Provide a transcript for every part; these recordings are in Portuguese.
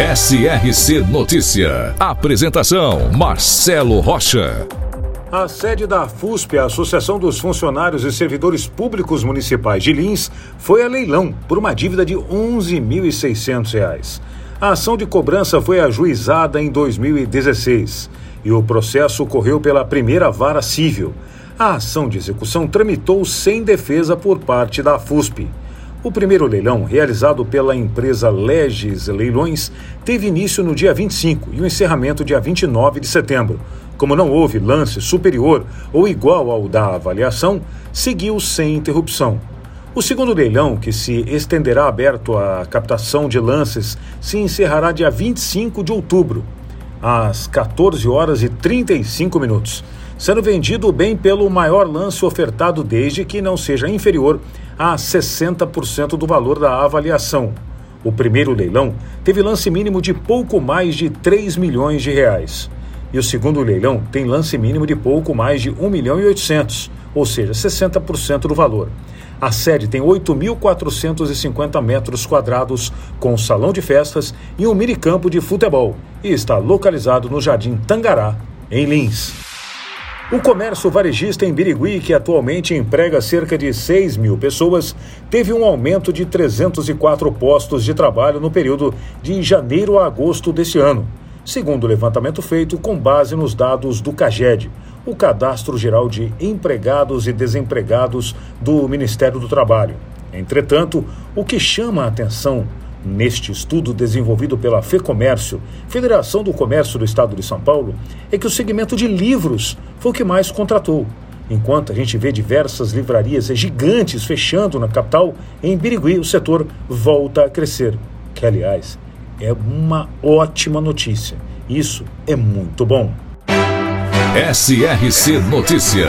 SRC Notícia. Apresentação: Marcelo Rocha. A sede da FUSP, a Associação dos Funcionários e Servidores Públicos Municipais de Lins, foi a leilão por uma dívida de R$ 11.600. A ação de cobrança foi ajuizada em 2016 e o processo ocorreu pela primeira vara civil. A ação de execução tramitou sem defesa por parte da FUSP. O primeiro leilão, realizado pela empresa Legis Leilões, teve início no dia 25 e o encerramento dia 29 de setembro. Como não houve lance superior ou igual ao da avaliação, seguiu sem interrupção. O segundo leilão, que se estenderá aberto à captação de lances, se encerrará dia 25 de outubro, às 14 horas e 35 minutos, sendo vendido o bem pelo maior lance ofertado desde que não seja inferior a 60% do valor da avaliação. O primeiro leilão teve lance mínimo de pouco mais de 3 milhões de reais. E o segundo leilão tem lance mínimo de pouco mais de 1 milhão e 800, ou seja, 60% do valor. A sede tem 8.450 metros quadrados, com salão de festas e um minicampo de futebol, e está localizado no Jardim Tangará, em Lins. O comércio varejista em Birigui, que atualmente emprega cerca de 6 mil pessoas, teve um aumento de 304 postos de trabalho no período de janeiro a agosto deste ano, segundo o levantamento feito com base nos dados do CAGED, o Cadastro Geral de Empregados e Desempregados do Ministério do Trabalho. Entretanto, o que chama a atenção Neste estudo desenvolvido pela FEComércio, Federação do Comércio do Estado de São Paulo, é que o segmento de livros foi o que mais contratou. Enquanto a gente vê diversas livrarias gigantes fechando na capital, em Birigui o setor volta a crescer. Que, aliás, é uma ótima notícia. Isso é muito bom. SRC Notícia.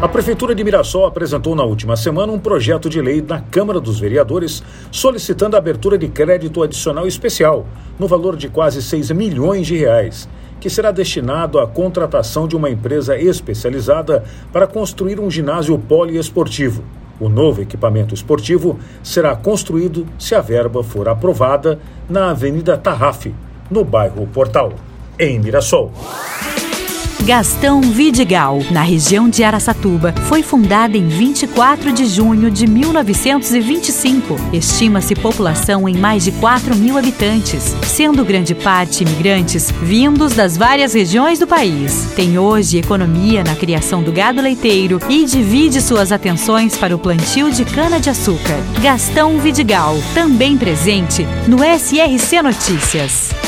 A Prefeitura de Mirassol apresentou na última semana um projeto de lei na Câmara dos Vereadores solicitando a abertura de crédito adicional especial, no valor de quase 6 milhões de reais, que será destinado à contratação de uma empresa especializada para construir um ginásio poliesportivo. O novo equipamento esportivo será construído, se a verba for aprovada, na Avenida Tarraf, no bairro Portal, em Mirassol. Gastão Vidigal, na região de Araçatuba, foi fundada em 24 de junho de 1925. Estima-se população em mais de 4 mil habitantes, sendo grande parte imigrantes vindos das várias regiões do país. Tem hoje economia na criação do gado leiteiro e divide suas atenções para o plantio de cana-de-açúcar. Gastão Vidigal, também presente no SRC Notícias.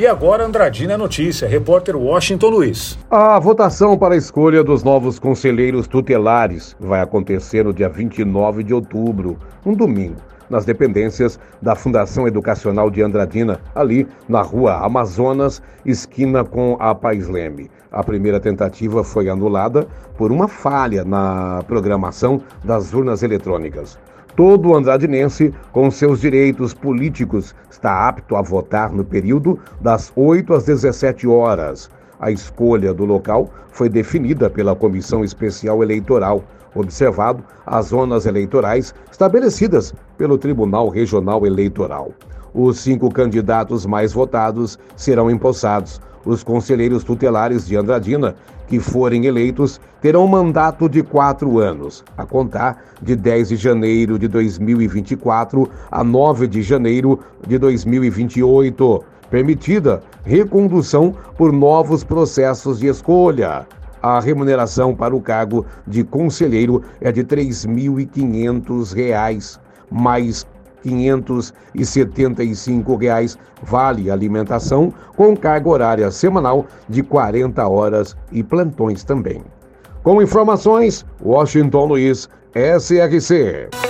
E agora Andradina Notícia, repórter Washington Luiz. A votação para a escolha dos novos conselheiros tutelares vai acontecer no dia 29 de outubro, um domingo, nas dependências da Fundação Educacional de Andradina, ali na rua Amazonas, esquina com a Pais Leme. A primeira tentativa foi anulada por uma falha na programação das urnas eletrônicas. Todo andradinense, com seus direitos políticos, está apto a votar no período das 8 às 17 horas. A escolha do local foi definida pela Comissão Especial Eleitoral, observado as zonas eleitorais estabelecidas pelo Tribunal Regional Eleitoral. Os cinco candidatos mais votados serão empossados. Os conselheiros tutelares de Andradina que forem eleitos terão um mandato de quatro anos, a contar de 10 de janeiro de 2024 a 9 de janeiro de 2028. Permitida recondução por novos processos de escolha. A remuneração para o cargo de conselheiro é de R$ 3.500, mais 575 reais vale alimentação com carga horária semanal de 40 horas e plantões também. Com informações, Washington Luiz, SRC.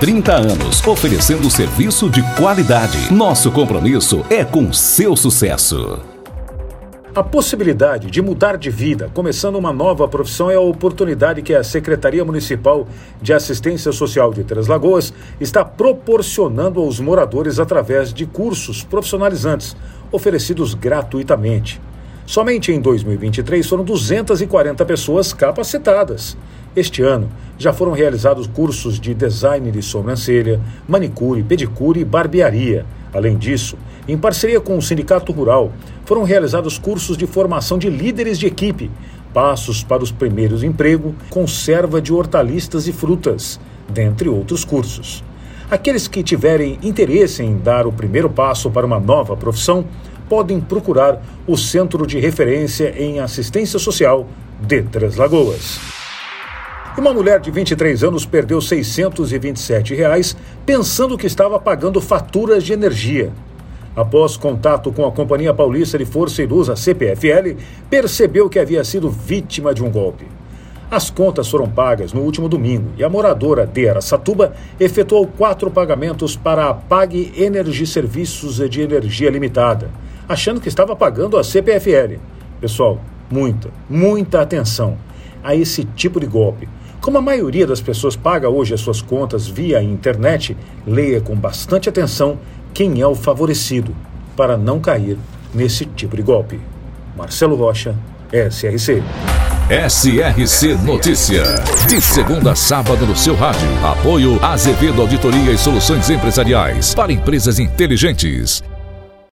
30 anos, oferecendo serviço de qualidade. Nosso compromisso é com seu sucesso. A possibilidade de mudar de vida, começando uma nova profissão, é a oportunidade que a Secretaria Municipal de Assistência Social de Três Lagoas está proporcionando aos moradores através de cursos profissionalizantes oferecidos gratuitamente. Somente em 2023 foram 240 pessoas capacitadas. Este ano já foram realizados cursos de design de sobrancelha, manicure, pedicure e barbearia. Além disso, em parceria com o Sindicato Rural, foram realizados cursos de formação de líderes de equipe, passos para os primeiros empregos, conserva de hortaliças e frutas, dentre outros cursos. Aqueles que tiverem interesse em dar o primeiro passo para uma nova profissão podem procurar o Centro de Referência em Assistência Social de Três Lagoas. Uma mulher de 23 anos perdeu 627 reais pensando que estava pagando faturas de energia. Após contato com a Companhia Paulista de Força e Luz, a CPFL, percebeu que havia sido vítima de um golpe. As contas foram pagas no último domingo e a moradora de Aracatuba efetuou quatro pagamentos para a Pague Energia Serviços de Energia Limitada achando que estava pagando a CPFL. Pessoal, muita, muita atenção a esse tipo de golpe. Como a maioria das pessoas paga hoje as suas contas via internet, leia com bastante atenção quem é o favorecido para não cair nesse tipo de golpe. Marcelo Rocha, SRC. SRC Notícia. De segunda a sábado no seu rádio. Apoio Azevedo Auditoria e Soluções Empresariais para empresas inteligentes.